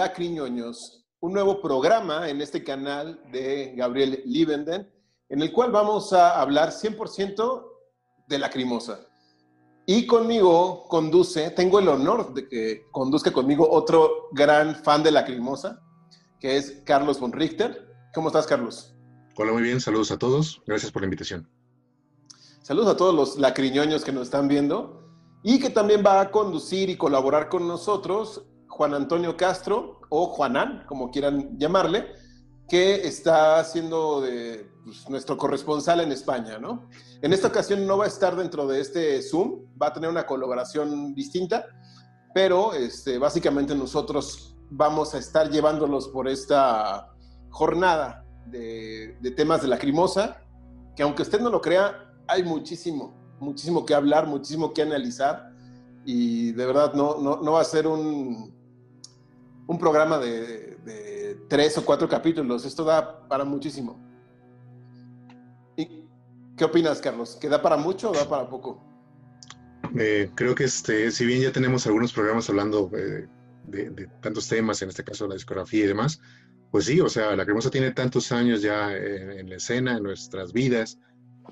Lacriñoños, un nuevo programa en este canal de Gabriel Liebenden, en el cual vamos a hablar 100% de Lacrimosa. Y conmigo conduce, tengo el honor de que conduzca conmigo otro gran fan de Lacrimosa, que es Carlos von Richter. ¿Cómo estás, Carlos? Hola, muy bien. Saludos a todos. Gracias por la invitación. Saludos a todos los lacriñoños que nos están viendo y que también va a conducir y colaborar con nosotros Juan Antonio Castro o Juanán, como quieran llamarle, que está siendo de, pues, nuestro corresponsal en España, ¿no? En esta ocasión no va a estar dentro de este Zoom, va a tener una colaboración distinta, pero este, básicamente nosotros vamos a estar llevándolos por esta jornada de, de temas de lacrimosa, que aunque usted no lo crea, hay muchísimo, muchísimo que hablar, muchísimo que analizar y de verdad no, no, no va a ser un, un programa de, tres o cuatro capítulos, esto da para muchísimo. ¿Y qué opinas, Carlos? ¿Que da para mucho o da para poco? Eh, creo que este, si bien ya tenemos algunos programas hablando eh, de, tantos temas, en este caso la discografía y demás, pues sí, o sea, la cremosa tiene tantos años ya en, en la escena, en nuestras vidas,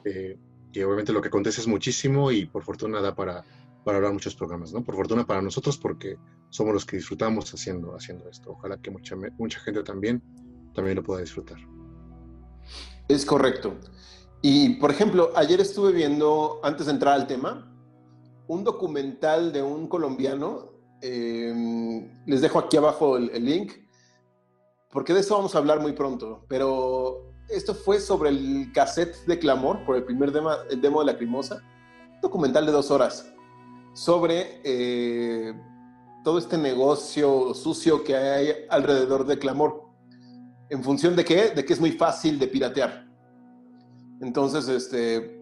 eh, que obviamente lo que acontece es muchísimo y por fortuna da para, para hablar muchos programas, ¿no? Por fortuna para nosotros porque somos los que disfrutamos haciendo, haciendo esto. Ojalá que mucha, mucha gente también, también lo pueda disfrutar. Es correcto. Y, por ejemplo, ayer estuve viendo, antes de entrar al tema, un documental de un colombiano. Eh, les dejo aquí abajo el, el link, porque de eso vamos a hablar muy pronto. Pero esto fue sobre el cassette de Clamor, por el primer demo, el demo de Lacrimosa, un documental de dos horas, sobre eh, todo este negocio sucio que hay alrededor de Clamor. ¿En función de qué? De que es muy fácil de piratear. Entonces, este,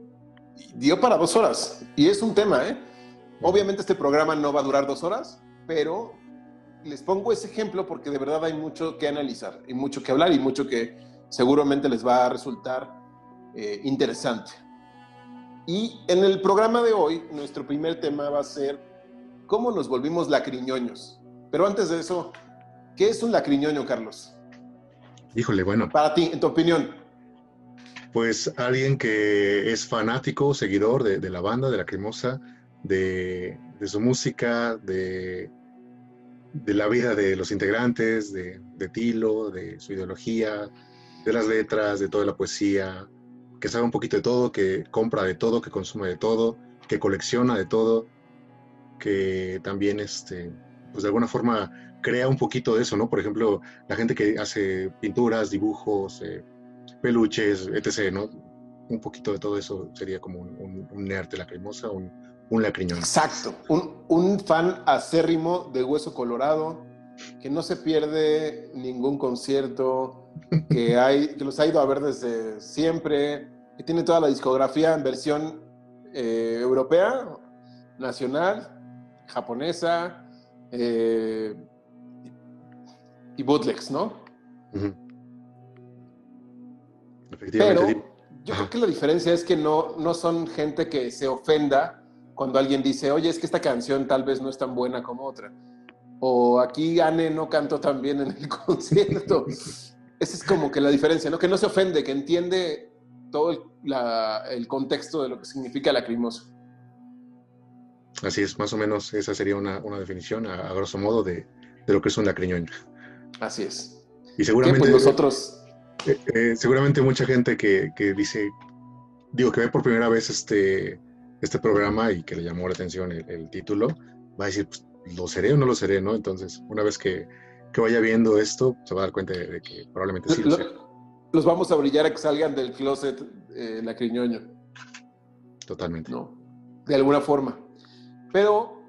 dio para dos horas. Y es un tema, ¿eh? Obviamente este programa no va a durar dos horas, pero les pongo ese ejemplo porque de verdad hay mucho que analizar, y mucho que hablar y mucho que, seguramente les va a resultar eh, interesante. Y en el programa de hoy, nuestro primer tema va a ser cómo nos volvimos lacriñoños. Pero antes de eso, ¿qué es un lacriñoño, Carlos? Híjole, bueno. Para ti, en tu opinión. Pues alguien que es fanático, seguidor de, de la banda, de la cremosa, de, de su música, de, de, la vida de los integrantes, de, de Tilo, de su ideología, de las letras, de toda la poesía, que sabe un poquito de todo, que compra de todo, que consume de todo, que colecciona de todo, que también, este, pues de alguna forma crea un poquito de eso, ¿no? Por ejemplo, la gente que hace pinturas, dibujos, eh, peluches, etc., ¿no? Un poquito de todo eso sería como un, un, un lacrimosa, un, un lacriñón. Exacto, un fan acérrimo de Hueso Colorado, que no se pierde ningún concierto, que, hay, que los ha ido a ver desde siempre, que tiene toda la discografía en versión eh, europea, nacional, japonesa eh, y bootlegs, ¿no? Uh -huh. Efectivamente. Pero yo creo que la diferencia es que no, no son gente que se ofenda cuando alguien dice, oye, es que esta canción tal vez no es tan buena como otra. O aquí Anne no cantó tan bien en el concierto. Esa es como que la diferencia, ¿no? Que no se ofende, que entiende todo el, la, el contexto de lo que significa lacrimoso. Así es, más o menos esa sería una, una definición, a, a, grosso modo, de, de, lo que es un lacriñoño. Así es. Y seguramente pues nosotros... Eh, eh, seguramente mucha gente que, que, dice, digo, que ve por primera vez este, este programa y que le llamó la atención el, el título, va a decir, pues, ¿lo seré o no lo seré? ¿no? Entonces, una vez que, que vaya viendo esto, se va a dar cuenta de, de que probablemente sí lo, lo. Los vamos a brillar a que salgan del closet eh, lacriñoño. Totalmente. ¿No? De alguna forma. Pero,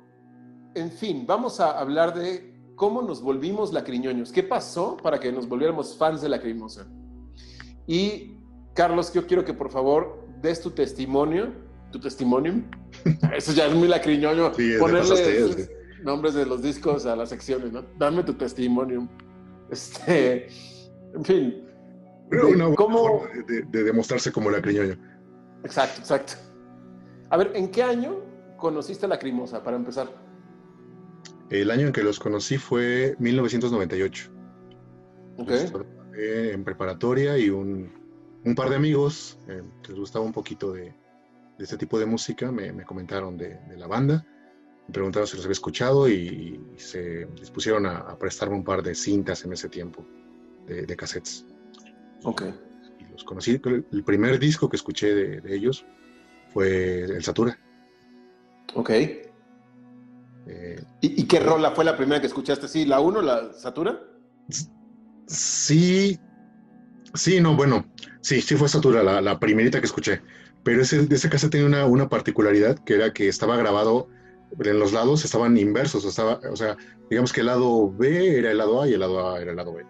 en fin, vamos a hablar de cómo nos volvimos lacriñoños. ¿Qué pasó para que nos volviéramos fans de Lacrimosa? Y, Carlos, yo quiero que por favor des tu testimonio, tu testimonio. Eso ya es muy lacriñoño. Sí, ponerle sí. Nombres de los discos a las secciones, ¿no? Dame tu testimonio. Este, en fin. Pero una ¿cómo... de, de, demostrarse como lacriñoño. Exacto, exacto. A ver, ¿en qué año conociste a Lacrimosa, para empezar? El año en que los conocí fue 1998. Ok. en preparatoria y un, un par de amigos eh, que les gustaba un poquito de, de este tipo de música me, me comentaron de, de, la banda, me preguntaron si los había escuchado y, y se dispusieron a, a, prestarme un par de cintas en ese tiempo, de, de cassettes. Ok. Y los conocí, el primer disco que escuché de, de ellos fue el Satura. Ok. Eh, ¿Y, ¿Y, qué rola fue la primera que escuchaste? ¿Sí, la 1, la Satura? Sí, sí, no, bueno, sí, sí fue Satura, la, la primerita que escuché. Pero ese, ese cassette tenía una, una, particularidad que era que estaba grabado en los lados, estaban inversos, o, estaba, o sea, digamos que el lado B era el lado A y el lado A era el lado B.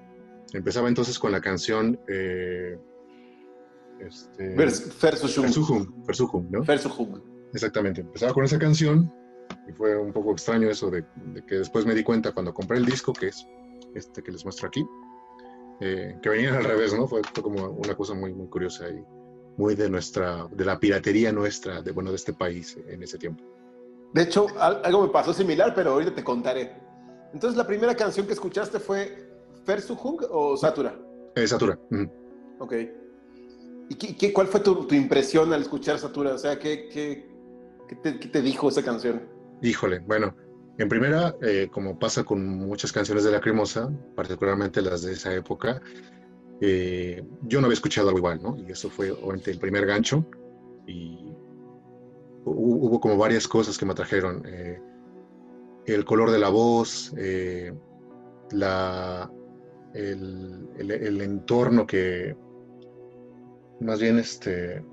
Empezaba entonces con la canción eh, este, Versuchum. Versuchum, ¿no? Versuchum. Exactamente, empezaba con esa canción y fue un poco extraño eso de, de, que después me di cuenta cuando compré el disco, que es este que les muestro aquí, eh, que venían al revés, ¿no? Fue, fue, como una cosa muy, muy curiosa y muy de nuestra, de la piratería nuestra, de, bueno, de este país en ese tiempo. De hecho, algo me pasó similar, pero ahorita te contaré. Entonces, la primera canción que escuchaste fue Versuchung o Satura? Eh, Satura. Mm. Ok. ¿Y qué, qué, cuál fue tu, tu, impresión al escuchar Satura? O sea, ¿qué, qué, qué, te, dijo esa canción? Híjole, bueno, en primera, eh, como pasa con muchas canciones de Lacrimosa, particularmente las de esa época, eh, yo no había escuchado algo igual, ¿no? Y eso fue obviamente el primer gancho. Y hubo como varias cosas que me atrajeron. Eh, el color de la voz, eh, la, el, entorno que, más bien, este,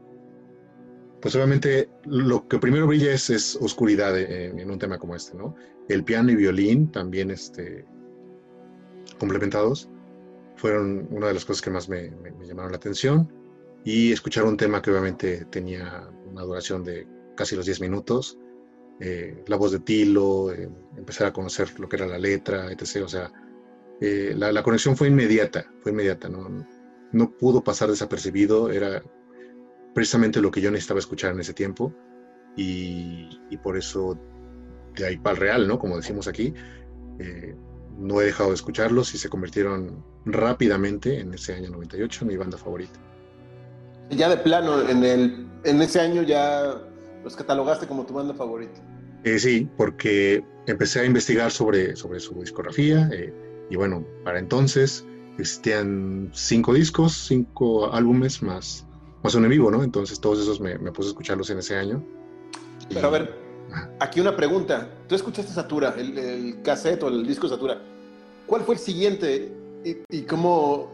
pues obviamente lo que primero brilla es, es oscuridad en, en, un tema como este, ¿no? El piano y violín también este, complementados fueron una de las cosas que más me, me, me, llamaron la atención y escuchar un tema que obviamente tenía una duración de casi los 10 minutos, eh, la voz de Tilo, eh, empezar a conocer lo que era la letra, etc. O sea, eh, la, conexión fue inmediata, fue inmediata, ¿no? no pudo pasar desapercibido, era precisamente lo que yo necesitaba escuchar en ese tiempo y, y por eso de ahí para el real, ¿no? Como decimos aquí, eh, no he dejado de escucharlos y se convirtieron rápidamente en ese año 98 en mi banda favorita. Ya de plano, en, el, en ese año ya los catalogaste como tu banda favorita. Eh, sí, porque empecé a investigar sobre, sobre su discografía eh, y bueno, para entonces existían cinco discos, cinco álbumes más, más uno en vivo, ¿no? Entonces todos esos me, me puse a escucharlos en ese año. Pero y... a ver, aquí una pregunta. Tú escuchaste Satura, el, el cassette o el disco Satura. ¿Cuál fue el siguiente y, y cómo,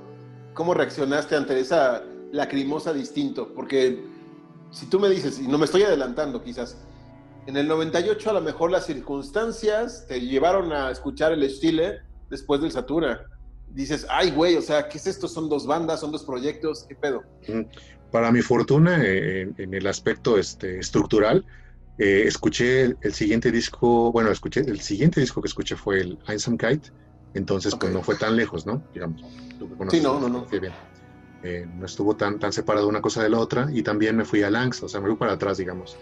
cómo reaccionaste ante esa lacrimosa distinto? Porque si tú me dices, y no me estoy adelantando quizás, en el 98 a lo mejor las circunstancias te llevaron a escuchar el Chile después del Satura. Dices, ay, güey, o sea, ¿qué es esto? Son dos bandas, son dos proyectos, ¿qué pedo? Para mi fortuna, en, en el aspecto este, estructural, eh, escuché el, el, siguiente disco, bueno, escuché, el siguiente disco que escuché fue el Einsamkeit, entonces okay. pues no fue tan lejos, ¿no? Digamos. Sí, no, no, no. Bien. Eh, no estuvo tan, tan separado una cosa de la otra y también me fui a Langs, o sea, me fui para atrás, digamos.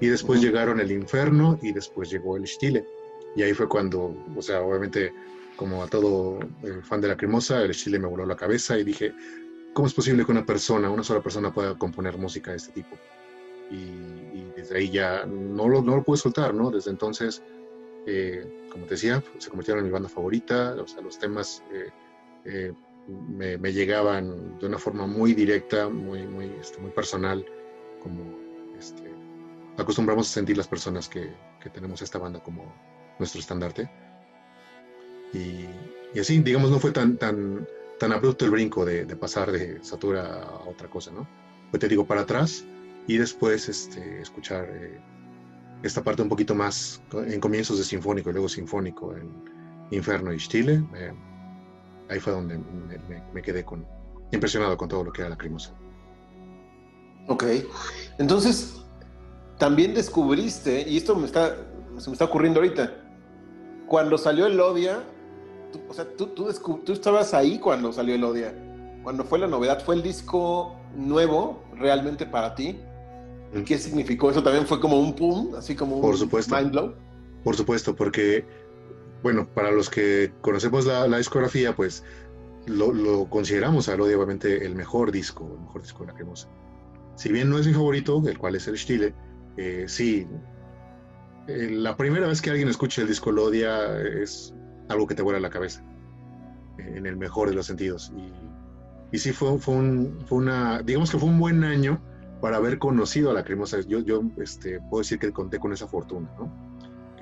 Y después uh -huh. llegaron el Inferno y después llegó el Stile. Y ahí fue cuando, o sea, obviamente, como a todo eh, fan de la cremosa, el Chile me voló la cabeza y dije, ¿cómo es posible que una persona, una sola persona pueda componer música de este tipo? Y, y desde ahí ya no lo, no lo pude soltar, ¿no? Desde entonces, eh, como te decía, se convirtieron en mi banda favorita, o sea, los temas eh, me, llegaban de una forma muy directa, muy, este, personal, como este, acostumbramos a sentir las personas que, que, tenemos esta banda como nuestro estandarte. Y, así, digamos, no fue tan, abrupto el brinco de, pasar de Satura a otra cosa, ¿no? Pues te digo, para atrás y después este, escuchar eh, esta parte un poquito más en comienzos de sinfónico y luego sinfónico en Inferno y Chile. Ahí fue donde me, me, me, quedé con, impresionado con todo lo que era la Lacrimosa. Ok, entonces también descubriste, y esto me está, se me está ocurriendo ahorita, cuando salió el Odia, tú, o sea, tú, tú, tú, estabas ahí cuando salió el Odia, cuando fue la novedad, fue el disco nuevo realmente para ti. ¿Y qué significó eso? También fue como un pum, así como un Por supuesto. mind blow. Por supuesto, porque bueno, para los que conocemos la, discografía, pues lo, consideramos a obviamente el mejor disco, el mejor disco de la cremosa. Si bien no es mi favorito, el cual es el Stile, eh, sí, eh, la primera vez que alguien escucha el disco Lodia es algo que te vuela la cabeza, en el mejor de los sentidos. Y, sí, fue, fue, una, digamos que fue un buen año para haber conocido a la cremosa. Yo, yo este, puedo decir que conté con esa fortuna, ¿no?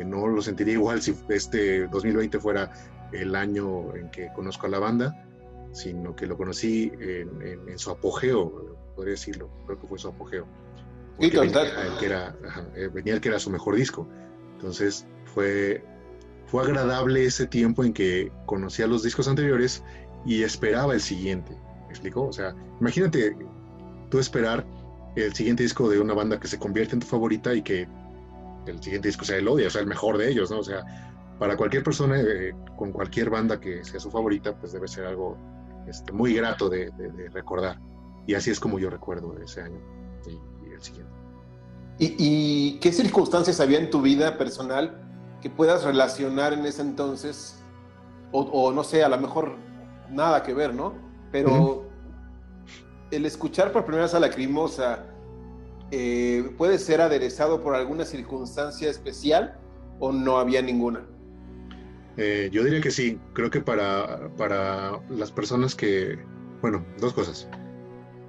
Que no lo sentiría igual si este 2020 fuera el año en que conozco a la banda, sino que lo conocí en, su apogeo, podría decirlo, creo que fue su apogeo. venía, el que era, eh, venía el que era su mejor disco. Entonces fue, fue agradable ese tiempo en que conocía los discos anteriores y esperaba el siguiente. ¿Me explicó? O sea, imagínate tú esperar el siguiente disco de una banda que se convierte en tu favorita y que el siguiente disco sea el odio, o sea, el mejor de ellos, ¿no? O sea, para cualquier persona eh, con cualquier banda que sea su favorita, pues debe ser algo este, muy grato de, recordar. Y así es como yo recuerdo ese año y, el siguiente. ¿Y, qué circunstancias había en tu vida personal que puedas relacionar en ese entonces? O, no sé, a lo mejor nada que ver, ¿no? Pero el escuchar por primera vez a Lacrimosa, eh, puede ser aderezado por alguna circunstancia especial o no había ninguna? Eh, yo diría que sí, creo que para, para las personas que, bueno, dos cosas.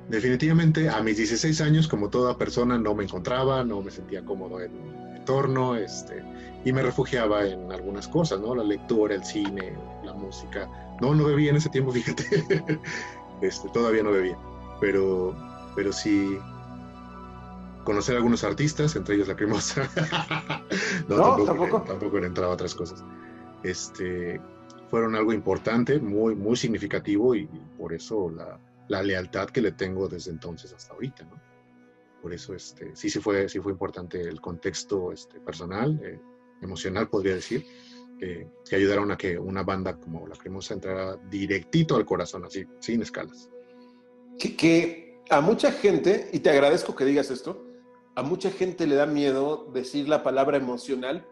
Definitivamente a mis 16 años, como toda persona, no me encontraba, no me sentía cómodo en mi entorno, este, y me refugiaba en algunas cosas, ¿no? La lectura, el cine, la música. No, no bebía en ese tiempo, fíjate. este, todavía no bebía, pero, pero sí, conocer a algunos artistas, entre ellos la cremosa. no, tampoco, tampoco. he entrado a otras cosas. Este, fueron algo importante, muy, muy significativo y, por eso la, la, lealtad que le tengo desde entonces hasta ahorita, ¿no? Por eso este, sí, sí fue, sí fue importante el contexto este, personal, eh, emocional, podría decir, que ayudaron a que una banda como La Cremosa entrara directito al corazón, así, sin escalas. Que, que a mucha gente, y te agradezco que digas esto, a mucha gente le da miedo decir la palabra emocional,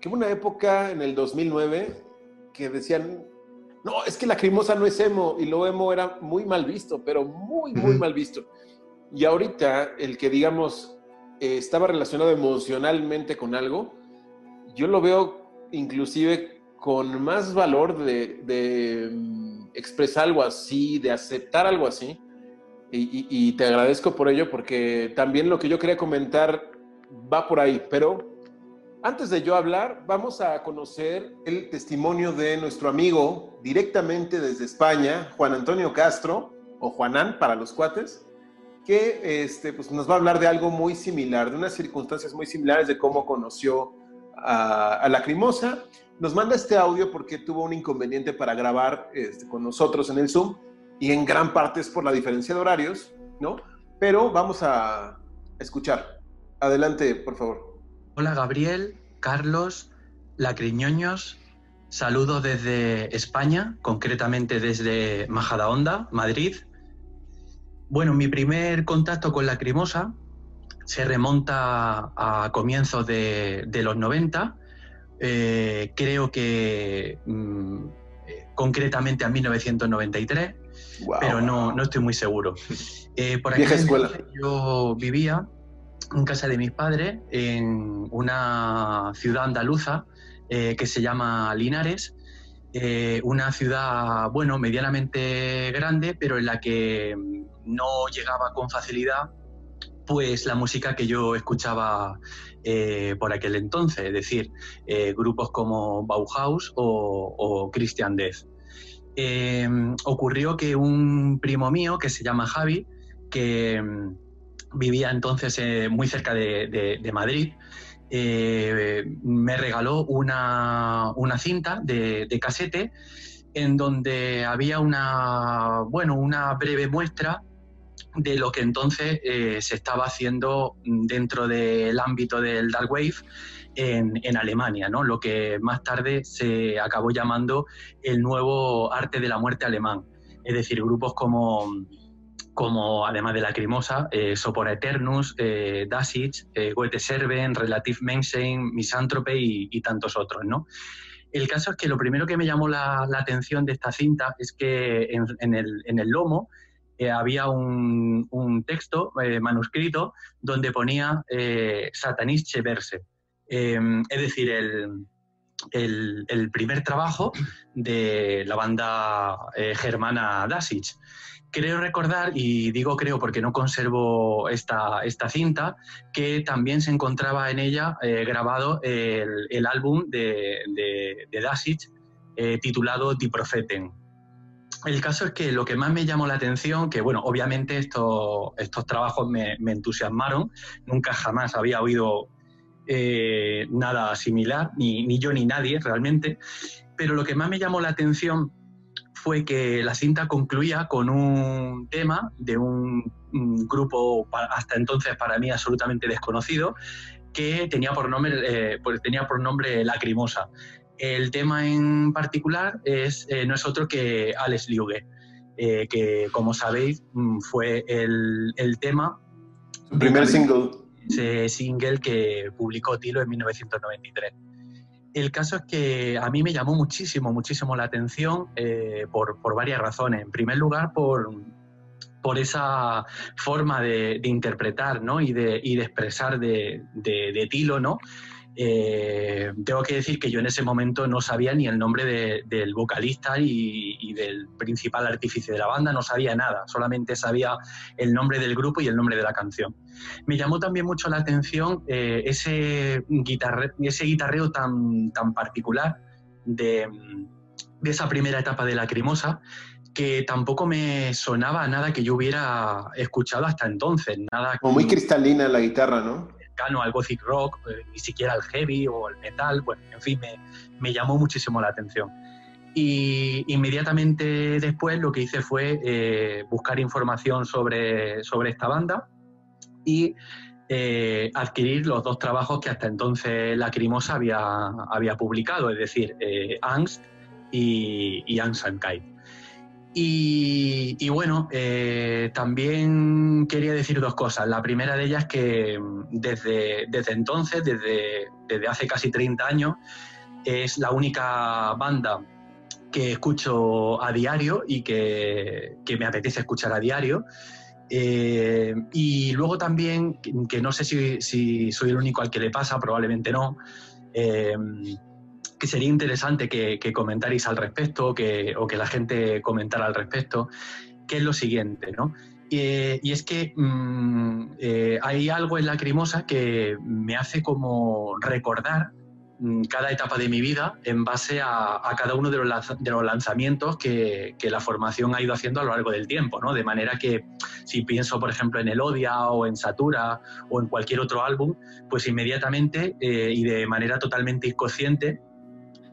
que hubo una época en el 2009 que decían, no, es que la crimosa no es emo, y lo emo era muy mal visto, pero muy, muy mal visto. Y ahorita el que, digamos, eh, estaba relacionado emocionalmente con algo, yo lo veo inclusive con más valor de, de mm, expresar algo así, de aceptar algo así, y, te agradezco por ello porque también lo que yo quería comentar va por ahí, pero antes de yo hablar, vamos a conocer el testimonio de nuestro amigo directamente desde España, Juan Antonio Castro, o Juanán para los cuates, que este, pues nos va a hablar de algo muy similar, de unas circunstancias muy similares de cómo conoció a, a Lacrimosa. Nos manda este audio porque tuvo un inconveniente para grabar este, con nosotros en el Zoom y en gran parte es por la diferencia de horarios, ¿no? Pero vamos a escuchar. Adelante, por favor. Hola Gabriel, Carlos, Lacriñoños, saludo desde España, concretamente desde Majadahonda, Madrid. Bueno, mi primer contacto con Lacrimosa se remonta a comienzos de, los 90. Eh, creo que mm, eh, concretamente a 1993 pero no, no estoy muy seguro. Eh, por Vieja escuela. Yo vivía en casa de mis padres en una ciudad andaluza eh, que se llama Linares, eh, una ciudad, bueno, medianamente grande, pero en la que no llegaba con facilidad pues la música que yo escuchaba por aquel entonces, es decir, grupos como Bauhaus o, o Christian Death. Em, ocurrió que un primo mío, que se llama Javi, que em, vivía entonces eh, muy cerca de, Madrid, eh, me regaló una, cinta de, casete en donde había una, bueno, una breve muestra de lo que entonces eh, se estaba haciendo dentro del ámbito del Dark Wave en, Alemania, ¿no? lo que más tarde se acabó llamando el nuevo arte de la muerte alemán. Es decir, grupos como, como además de Lacrimosa, eh, Sopor Eternus, eh, Dasich, eh, Goethe Serven, Relative Menschein, Misanthrope y, tantos otros. ¿no? El caso es que lo primero que me llamó la, atención de esta cinta es que en, el, lomo eh, había un, texto eh, manuscrito donde ponía eh, Satanische Verse, em, es decir, el, primer trabajo de la banda germana Dasich creo recordar, y digo creo porque no conservo esta, cinta, que también se encontraba en ella eh, grabado el, álbum de, de, eh, titulado Die Propheten. El caso es que lo que más me llamó la atención, que bueno, obviamente estos, estos trabajos me, entusiasmaron, nunca jamás había oído eh, nada similar, ni, ni yo ni nadie realmente, pero lo que más me llamó la atención fue que la cinta concluía con un tema de un, grupo hasta entonces para mí absolutamente desconocido que tenía por nombre, eh, pues tenía por nombre Lacrimosa. El tema en particular es, eh, no es otro que Alex Liuge, eh, que como sabéis mm, fue el, el tema... Su primer single. Ese single que publicó Tilo en 1993. El caso es que a mí me llamó muchísimo, muchísimo la atención eh, por, varias razones. En primer lugar, por, por esa forma de, interpretar y, de, y, de, expresar de, de Tilo, ¿no? Eh, tengo que decir que yo en ese momento no sabía ni el nombre del vocalista y, del principal artífice de la banda, no sabía nada, solamente sabía el nombre del grupo y el nombre de la canción. Me llamó también mucho la atención eh, ese, ese guitarreo tan, tan particular de, esa primera etapa de Lacrimosa, que tampoco me sonaba nada que yo hubiera escuchado hasta entonces. Nada Como muy cristalina la guitarra, ¿no? Al gothic rock, eh, ni siquiera al heavy o al metal, bueno, en fin, me, llamó muchísimo la atención. Y inmediatamente después lo que hice fue eh, buscar información sobre, sobre esta banda y eh, adquirir los dos trabajos que hasta entonces Lacrimosa había, había publicado, es decir, Angst y, y Angst and y, bueno, eh, también quería decir dos cosas. La primera de ellas es que mm, desde, desde entonces, desde, desde hace casi 30 años, es la única banda que escucho a diario y que, me apetece escuchar a diario. Eh, y luego también, que no sé si, si, soy el único al que le pasa, probablemente no, eh, que sería interesante que, comentarais al respecto o que la gente comentara al respecto, que es lo siguiente, ¿no? y es que mm, eh, hay algo en Lacrimosa que me hace como recordar mm, cada etapa de mi vida en base a, cada uno de los, lanzamientos que, que, la formación ha ido haciendo a lo largo del tiempo, ¿no? De manera que si pienso, por ejemplo, en Elodia o en Satura o en cualquier otro álbum, pues inmediatamente eh, y de manera totalmente inconsciente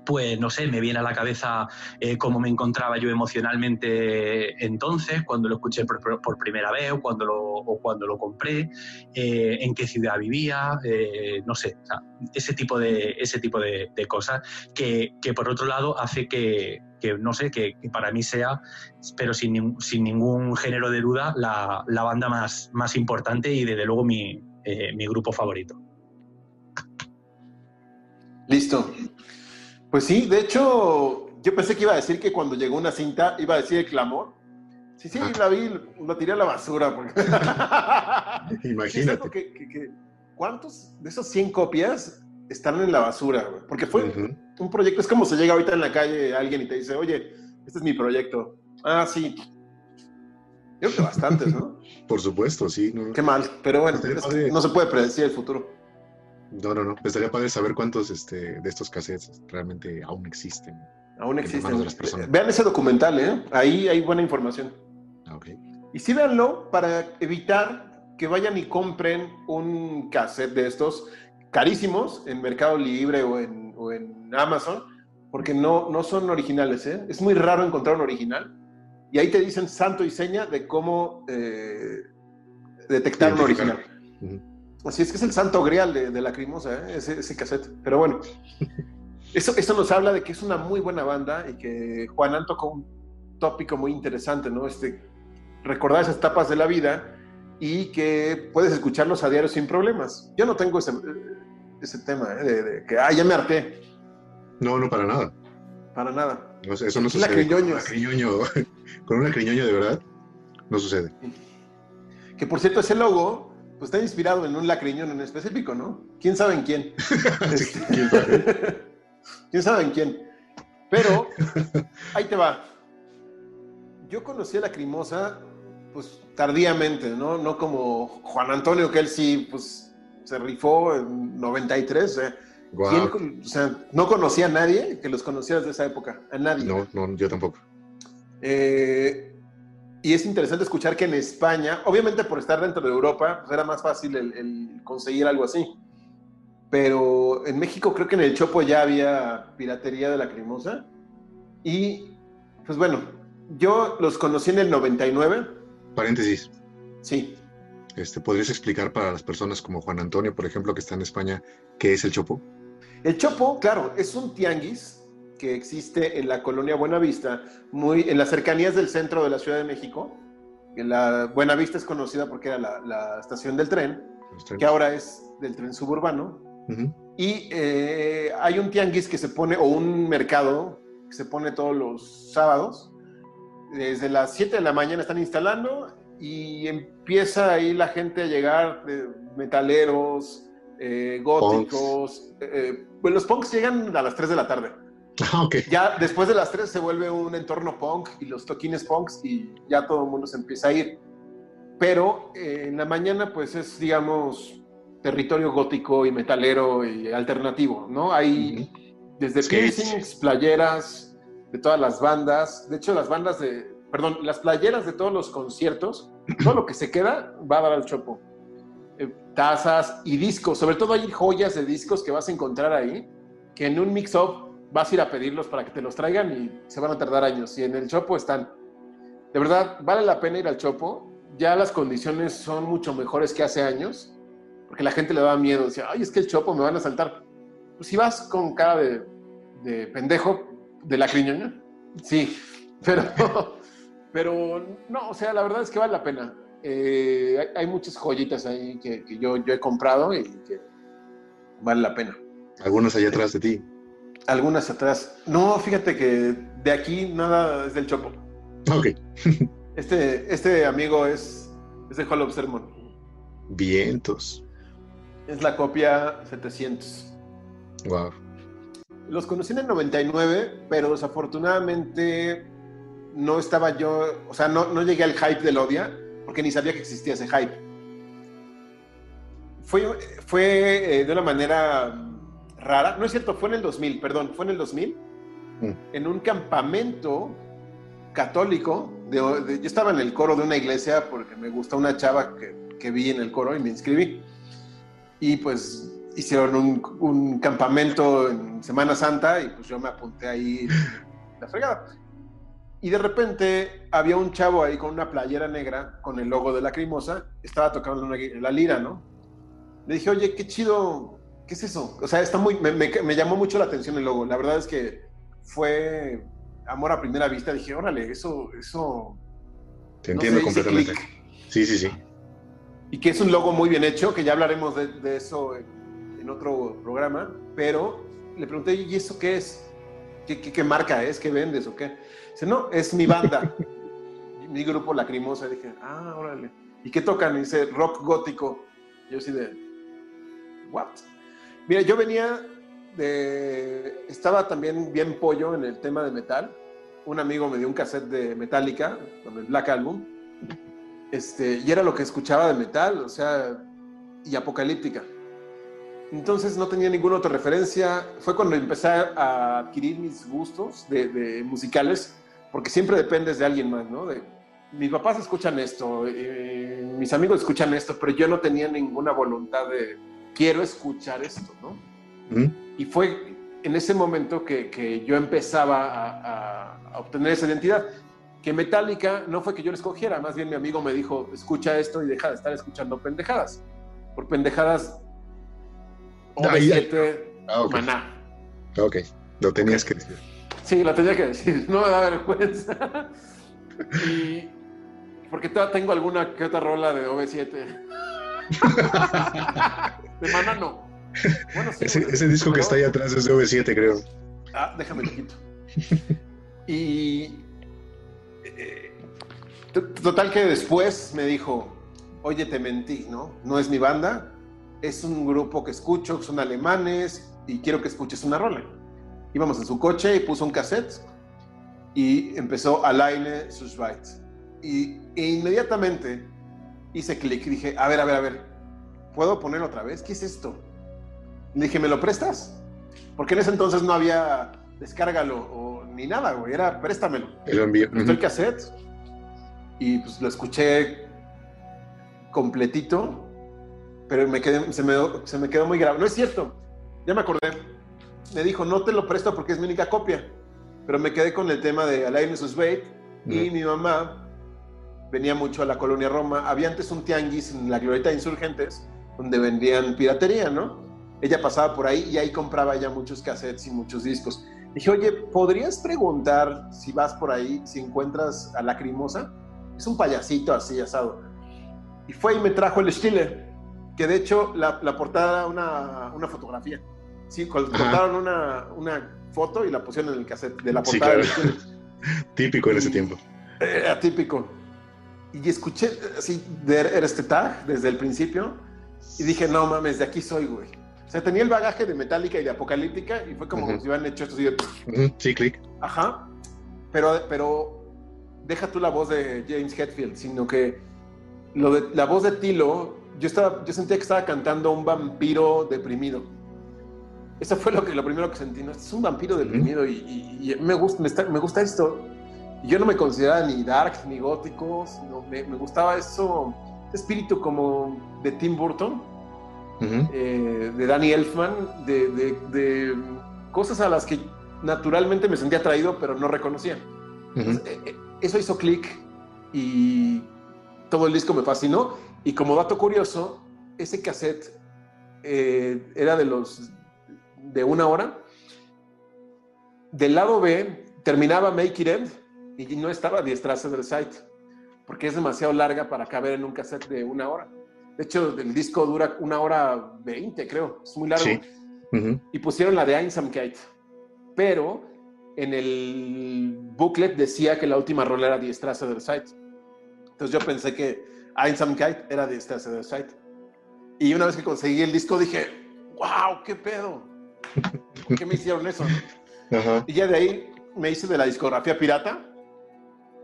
pues no sé, me viene a la cabeza eh, cómo me encontraba yo emocionalmente entonces, cuando lo escuché por, primera vez o cuando lo, cuando lo compré, eh, en qué ciudad vivía, eh, no sé, ese tipo de, ese tipo de, cosas que, por otro lado hace que, no sé, que, para mí sea, pero sin, sin ningún género de duda, la, banda más, más importante y desde luego mi, mi grupo favorito. Listo. Pues sí, de hecho, yo pensé que iba a decir que cuando llegó una cinta iba a decir el clamor. Sí, sí, la vi, la tiré a la basura. Imagínate. ¿Cuántos de esos 100 copias están en la basura? Porque fue un proyecto, es como se llega ahorita en la calle alguien y te dice, oye, este es mi proyecto. Ah, sí. Yo creo que bastantes, ¿no? Por supuesto, sí. Qué mal, pero bueno, no se puede predecir el futuro. No, no, no. Estaría padre saber cuántos este, de estos cassettes realmente aún existen. Aún existen. Vean ese documental, ¿eh? Ahí hay buena información. Ah, okay. Y sí véanlo para evitar que vayan y compren un cassette de estos carísimos en Mercado Libre o en, o en Amazon, porque no, no son originales, ¿eh? Es muy raro encontrar un original. Y ahí te dicen santo y seña de cómo eh, detectar un original. Así es que es el santo grial de, de Lacrimosa, ¿eh? ese, ese, cassette. Pero bueno, eso, eso nos habla de que es una muy buena banda y que Juan tocó un tópico muy interesante, ¿no? Este, recordar esas etapas de la vida y que puedes escucharlos a diario sin problemas. Yo no tengo ese, ese tema ¿eh? de, que, ah, ya me harté. No, no para nada. para nada. eso no sucede. Con un acriñoño, de verdad, no sucede. Que por cierto, ese logo pues, está inspirado en un lacriñón en específico, ¿no? ¿Quién sabe en quién? Este, ¿Quién sabe? ¿Quién sabe en quién? Pero ahí te va. Yo conocí a la Crimosa, pues tardíamente, ¿no? No como Juan Antonio, que él sí, pues se rifó en 93. ¿eh? o sea, no conocía a nadie que los conociera desde esa época, a nadie. No, no, yo tampoco. Eh, y es interesante escuchar que en España, obviamente por estar dentro de Europa, pues era más fácil el, conseguir algo así. Pero en México creo que en el Chopo ya había piratería de la cremosa. Y pues bueno, yo los conocí en el 99. Paréntesis. Sí. Este, ¿Podrías explicar para las personas como Juan Antonio, por ejemplo, que está en España, qué es el Chopo? El Chopo, claro, es un tianguis que existe en la colonia Buenavista, muy en las cercanías del centro de la Ciudad de México. La Buenavista es conocida porque era la, estación del tren, que ahora es del tren suburbano. Y eh, hay un tianguis que se pone, o un mercado que se pone todos los sábados. Desde las 7 de la mañana están instalando y empieza ahí la gente a llegar, de metaleros, eh, góticos. Eh, pues los punks llegan a las 3 de la tarde. Okay. Ya después de las 3 se vuelve un entorno punk y los toquines punks y ya todo el mundo se empieza a ir. Pero eh, en la mañana pues es, digamos, territorio gótico y metalero y alternativo, ¿no? Hay desde piercings, playeras de todas las bandas. De hecho, las bandas de, perdón, las playeras de todos los conciertos, todo lo que se queda va a dar al chopo. Eh, tazas y discos, sobre todo hay joyas de discos que vas a encontrar ahí, que en un mix-up vas a ir a pedirlos para que te los traigan y se van a tardar años. Y en el Chopo están. De verdad, vale la pena ir al Chopo. Ya las condiciones son mucho mejores que hace años, porque la gente le daba miedo. Decía, ay, es que el Chopo me van a saltar. Pues si vas con cara de, pendejo, de la criñoña, sí. Pero, pero no, o sea, la verdad es que vale la pena. Eh, hay, muchas joyitas ahí que, yo, yo he comprado y que vale la pena. Algunas allá atrás de ti. Algunas atrás. No, fíjate que de aquí nada es del Chopo. Ok. este, este amigo es, es de Hall of Sermon. Vientos. Es la copia 700. Wow. Los conocí en el 99, pero desafortunadamente no estaba yo, o sea, no, no llegué al hype del Odia, porque ni sabía que existía ese hype. Fue, fue eh, de una manera rara. No es cierto, fue en el 2000, perdón, fue en el 2000, mm. en un campamento católico. De, yo estaba en el coro de una iglesia porque me gustó una chava que, que vi en el coro y me inscribí. Y pues hicieron un, un, campamento en Semana Santa y pues yo me apunté ahí la fregada. Y de repente había un chavo ahí con una playera negra con el logo de la Crimosa, estaba tocando la lira, ¿no? Le dije, oye, qué chido ¿qué es eso? O sea, está muy, me, llamó mucho la atención el logo. La verdad es que fue amor a primera vista. Dije, órale, eso, eso. Te entiendo completamente. Sí, sí, sí. Y que es un logo muy bien hecho, que ya hablaremos de, eso en, otro programa. Pero le pregunté, ¿y eso qué es? ¿Qué, marca es? ¿Qué vendes o qué? Dice, no, es mi banda. mi grupo Lacrimosa. Dije, ah, órale. ¿Y qué tocan? dice, rock gótico. Yo así de, ¿what? Mira, yo venía de. Estaba también bien pollo en el tema de metal. Un amigo me dio un cassette de Metallica, con el Black Album. Este, y era lo que escuchaba de metal, o sea, y apocalíptica. Entonces no tenía ninguna otra referencia. Fue cuando empecé a adquirir mis gustos de, musicales, porque siempre dependes de alguien más, ¿no? De, mis papás escuchan esto, eh, mis amigos escuchan esto, pero yo no tenía ninguna voluntad de, quiero escuchar esto, ¿no? Y fue en ese momento que, yo empezaba a, obtener esa identidad. Que Metallica no fue que yo la escogiera, más bien mi amigo me dijo, escucha esto y deja de estar escuchando pendejadas. Por pendejadas, OV7, ah, okay. Maná. Ok, lo tenías que decir. Sí, lo tenía que decir, no me da vergüenza. y porque tengo alguna que otra rola de OV7 de mana no. ese, disco que está ahí atrás es de V7, creo. Ah, déjame lo quito. y eh, total que después me dijo, oye, te mentí, ¿no? No es mi banda, es un grupo que escucho, son alemanes y quiero que escuches una rola. Íbamos en su coche y puso un cassette y empezó Alaine Sushweit. Y e inmediatamente hice clic y dije, a ver, a ver, a ver, ¿puedo poner otra vez? ¿Qué es esto? Le dije, ¿me lo prestas? Porque en ese entonces no había descárgalo o ni nada, güey, era préstamelo. Y lo envié. el cassette y pues lo escuché completito, pero me quedé, se, me, se me quedó muy grave. No es cierto, ya me acordé. Me dijo, no te lo presto porque es mi única copia. Pero me quedé con el tema de Alain Susbeit y mi mamá venía mucho a la colonia Roma. Había antes un tianguis en la glorieta de Insurgentes donde vendían piratería, ¿no? Ella pasaba por ahí y ahí compraba ya muchos cassettes y muchos discos. Dije, oye, ¿podrías preguntar si vas por ahí, si encuentras a Lacrimosa? Es un payasito así, asado. Y fue y me trajo el Stiller, que de hecho la, portada era una, una, fotografía. Sí, cortaron una, una, foto y la pusieron en el cassette de la portada. Sí, claro. típico en ese tiempo. Era típico. Y escuché así de este tag desde el principio y dije, no mames, de aquí soy, güey. O sea, tenía el bagaje de Metallica y de Apocalíptica y fue como si hubieran hecho esto así Sí, clic. Ajá. Pero, pero deja tú la voz de James Hetfield, sino que lo de, la voz de Tilo, yo, estaba, yo sentía que estaba cantando un vampiro deprimido. Eso fue lo, que, lo primero que sentí, ¿no? Este es un vampiro deprimido y, me, gusta, me, gusta esto. Yo no me consideraba ni dark ni gótico, sino me, me gustaba eso, este espíritu como de Tim Burton, eh, de Danny Elfman, de, cosas a las que naturalmente me sentía atraído, pero no reconocía. Eh, eh, eso hizo clic y todo el disco me fascinó. Y como dato curioso, ese cassette era de los de una hora. Del lado B terminaba Make It End y no estaba The del Site, porque es demasiado larga para caber en un cassette de una hora. De hecho, el disco dura una hora veinte, creo. Es muy largo. Y pusieron la de Einsamkeit. Pero en el booklet decía que la última rola era Die Strasse der Zeit. Entonces yo pensé que Einsamkeit era Die Strasse der Zeit. Y una vez que conseguí el disco dije, wow, qué pedo. ¿Por qué me hicieron eso? Y ya de ahí me hice de la discografía pirata.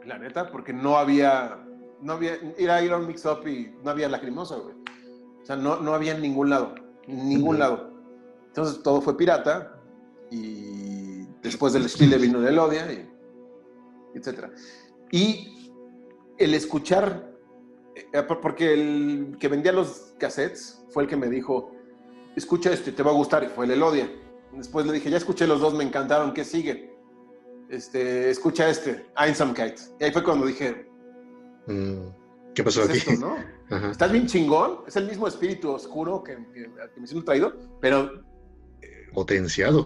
La neta, porque no había no había, ir a ir a un mix-up y no había lacrimosa, güey. O sea, no, no había en ningún lado, en ningún lado. Entonces todo fue pirata y después del estilo vino el Odia, y etcétera. Y el escuchar, eh, porque el que vendía los cassettes fue el que me dijo, escucha este, te va a gustar, y fue el Elodia. Después le dije, ya escuché los dos, me encantaron, ¿qué sigue? Este, escucha este, Einsamkeit. Y ahí fue cuando dije, Mm, ¿Qué pasó aquí? Estás bien chingón, es el mismo espíritu oscuro que, que, me siento traído, pero... Eh, potenciado.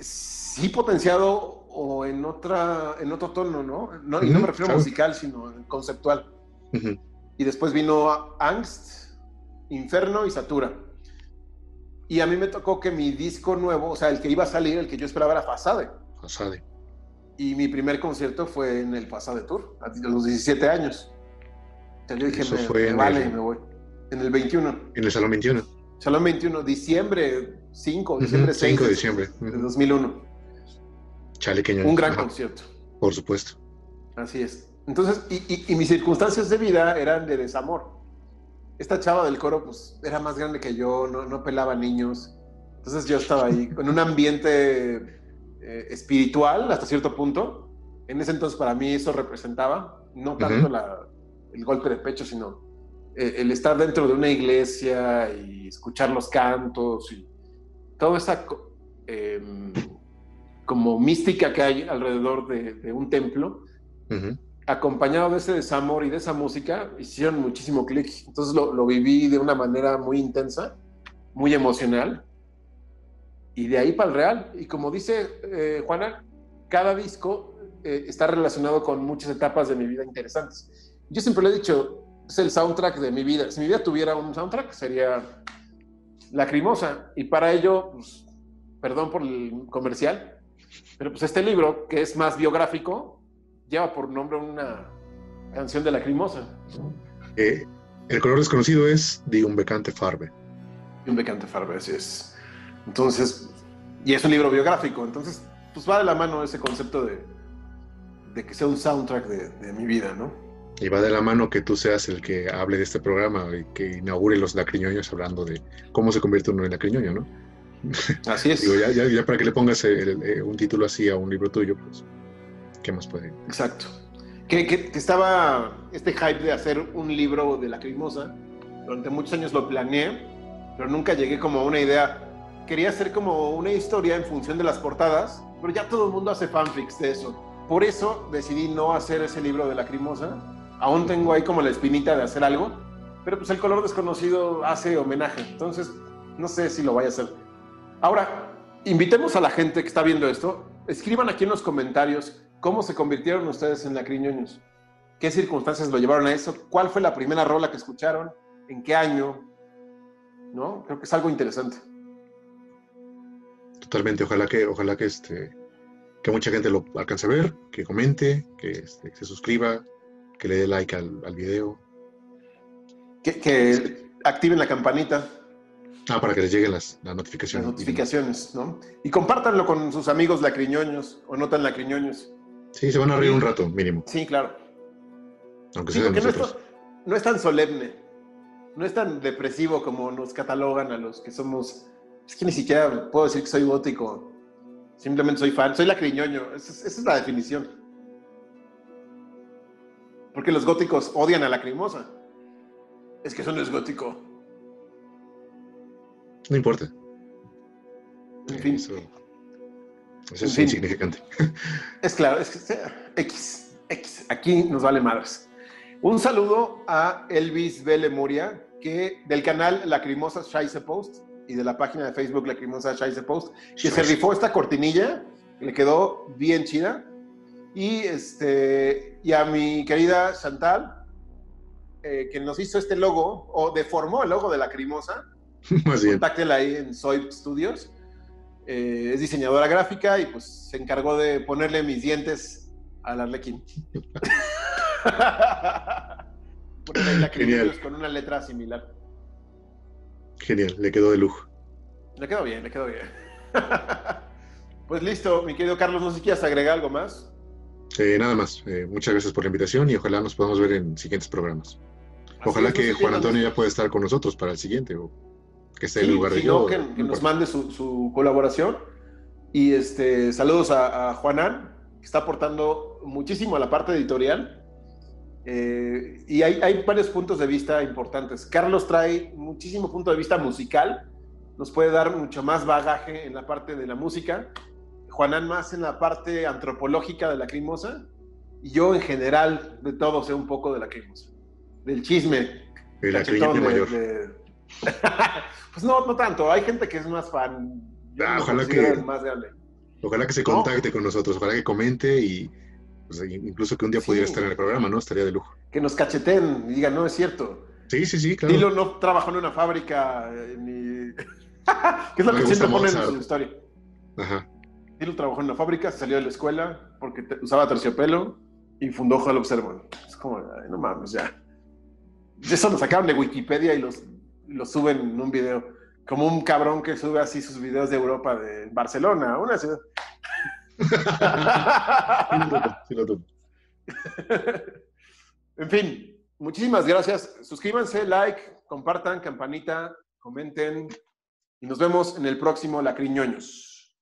Sí, potenciado o en, otra, en otro tono, ¿no? no y no me refiero a musical, sino conceptual. Y después vino Angst, Inferno y Satura. Y a mí me tocó que mi disco nuevo, o sea, el que iba a salir, el que yo esperaba era Fasade. Fasade. Y mi primer concierto fue en el Pasado de Tour, a los 17 años. yo dije, Eso fue vale, me voy. En el 21. En el Salón 21. Salón 21, diciembre 5, diciembre 6. 5 de diciembre. De 2001. Chalequeño. Un gran concierto. Por supuesto. Así es. Entonces, y, y, mis circunstancias de vida eran de desamor. Esta chava del coro, pues, era más grande que yo, no, no pelaba niños. Entonces yo estaba ahí, con un ambiente eh, espiritual hasta cierto punto. En ese entonces para mí eso representaba no tanto el golpe de pecho, sino eh, el estar dentro de una iglesia y escuchar los cantos y toda esa em, como mística que hay alrededor de, un templo, acompañado de ese desamor y de esa música, hicieron muchísimo clic. Entonces lo, lo viví de una manera muy intensa, muy emocional y de ahí para el real. Y como dice eh, Juana, cada disco eh, está relacionado con muchas etapas de mi vida interesantes. Yo siempre le he dicho, es el soundtrack de mi vida. Si mi vida tuviera un soundtrack, sería Lacrimosa. Y para ello, pues, perdón por el comercial, Pero pues este libro, que es más biográfico, lleva por nombre una canción de Lacrimosa. Eh, el color desconocido es de un becante farbe. De un becante farbe, así es. Entonces, y es un libro biográfico, entonces, pues va de la mano ese concepto de, de que sea un soundtrack de, de mi vida, ¿no? Y va de la mano que tú seas el que hable de este programa y que inaugure los lacriñoños hablando de cómo se convierte uno en lacriñoño, ¿no? Así es. Digo, ya, ya, ya, para que le pongas el, el, un título así a un libro tuyo, pues, ¿qué más puede? Exacto. Que, que, que, estaba este hype de hacer un libro de Lacrimosa. Durante muchos años lo planeé, pero nunca llegué como a una idea. Quería hacer como una historia en función de las portadas, pero ya todo el mundo hace fanfics de eso. Por eso decidí no hacer ese libro de Lacrimosa. Aún tengo ahí como la espinita de hacer algo, pero pues el color desconocido hace homenaje. Entonces, no sé si lo vaya a hacer. Ahora, invitemos a la gente que está viendo esto. Escriban aquí en los comentarios cómo se convirtieron ustedes en lacriñoños. ¿Qué circunstancias lo llevaron a eso? ¿Cuál fue la primera rola que escucharon? ¿En qué año? ¿No? Creo que es algo interesante. Totalmente. Ojalá que, ojalá que este, que mucha gente lo alcance a ver, que comente, que, este, que se suscriba, que le dé like al, al video. Que, que activen la campanita. Ah, para que les lleguen las, las notificaciones. Las notificaciones, ¿no? Y compártanlo con sus amigos lacriñoños o no tan lacriñoños. Sí, se van a reír un rato, mínimo. Sí, claro. Aunque Sí, sea de porque no es, nosotros. no es tan solemne, no es tan depresivo como nos catalogan a los que somos. Es que ni siquiera puedo decir que soy gótico. Simplemente soy fan, soy lacriñoño. Esa es, esa es la definición. Porque los góticos odian a Lacrimosa. Es que eso no es gótico. No importa. En fin. Eso, eso En es fin. insignificante. Es claro, es que X, X, aquí nos vale madres. Un saludo a Elvis B. Lemuria, que del canal Lacrimosa Scheisse Post y de la página de Facebook Lacrimosa Scheisse Post, que se rifó esta cortinilla, que le quedó bien chida. Y, este, y a mi querida Chantal, eh, que nos hizo este logo, o deformó el logo de Lacrimosa, contáctela ahí en Soy Studios. Eh, es diseñadora gráfica y pues se encargó de ponerle mis dientes al Arlequín. Genial. con una letra similar. Genial, le quedó de lujo. Le quedó bien, le quedó bien. pues listo, mi querido Carlos, no sé si quieres agregar algo más. Eh, nada más, eh, muchas gracias por la invitación y ojalá nos podamos ver en siguientes programas. Ojalá es, que no Juan Antonio ya pueda estar con nosotros para el siguiente o que esté en lugar de si yo. no, que, no que nos mande su, su colaboración. Y este, saludos a, a Juanán, que está aportando muchísimo a la parte editorial. Eh, y hay, hay varios puntos de vista importantes. Carlos trae muchísimo punto de vista musical, nos puede dar mucho más bagaje en la parte de la música. Juanán más en la parte antropológica de la crimosa. Y yo en general de todo sé un poco de la crimosa. Del chisme, cachetón lacriñoño de- mayor. de- pues no, no tanto. Hay gente que es más fan. Yo Ah, ojalá que- más grande. Ojalá que se No. contacte con nosotros, ojalá que comente y pues, incluso que un día Sí. pudiera estar en el programa, ¿no? Estaría de lujo. Que nos cacheteen y digan, no es cierto. Sí, sí, sí, claro. Dilo no trabajó en una fábrica eh, ni. que es lo No que siempre ponen en su historia. Ajá. Dilo trabajó en una fábrica, salió de la escuela porque te- usaba terciopelo y fundó Hall Observer. Es como, ay, no mames, ya. Eso lo sacaron de Wikipedia y los, los suben en un video. Como un cabrón que sube así sus videos de Europa, de Barcelona, una ciudad. En fin, muchísimas gracias. Suscríbanse, like, compartan, campanita, comenten y nos vemos en el próximo Lacriñoños.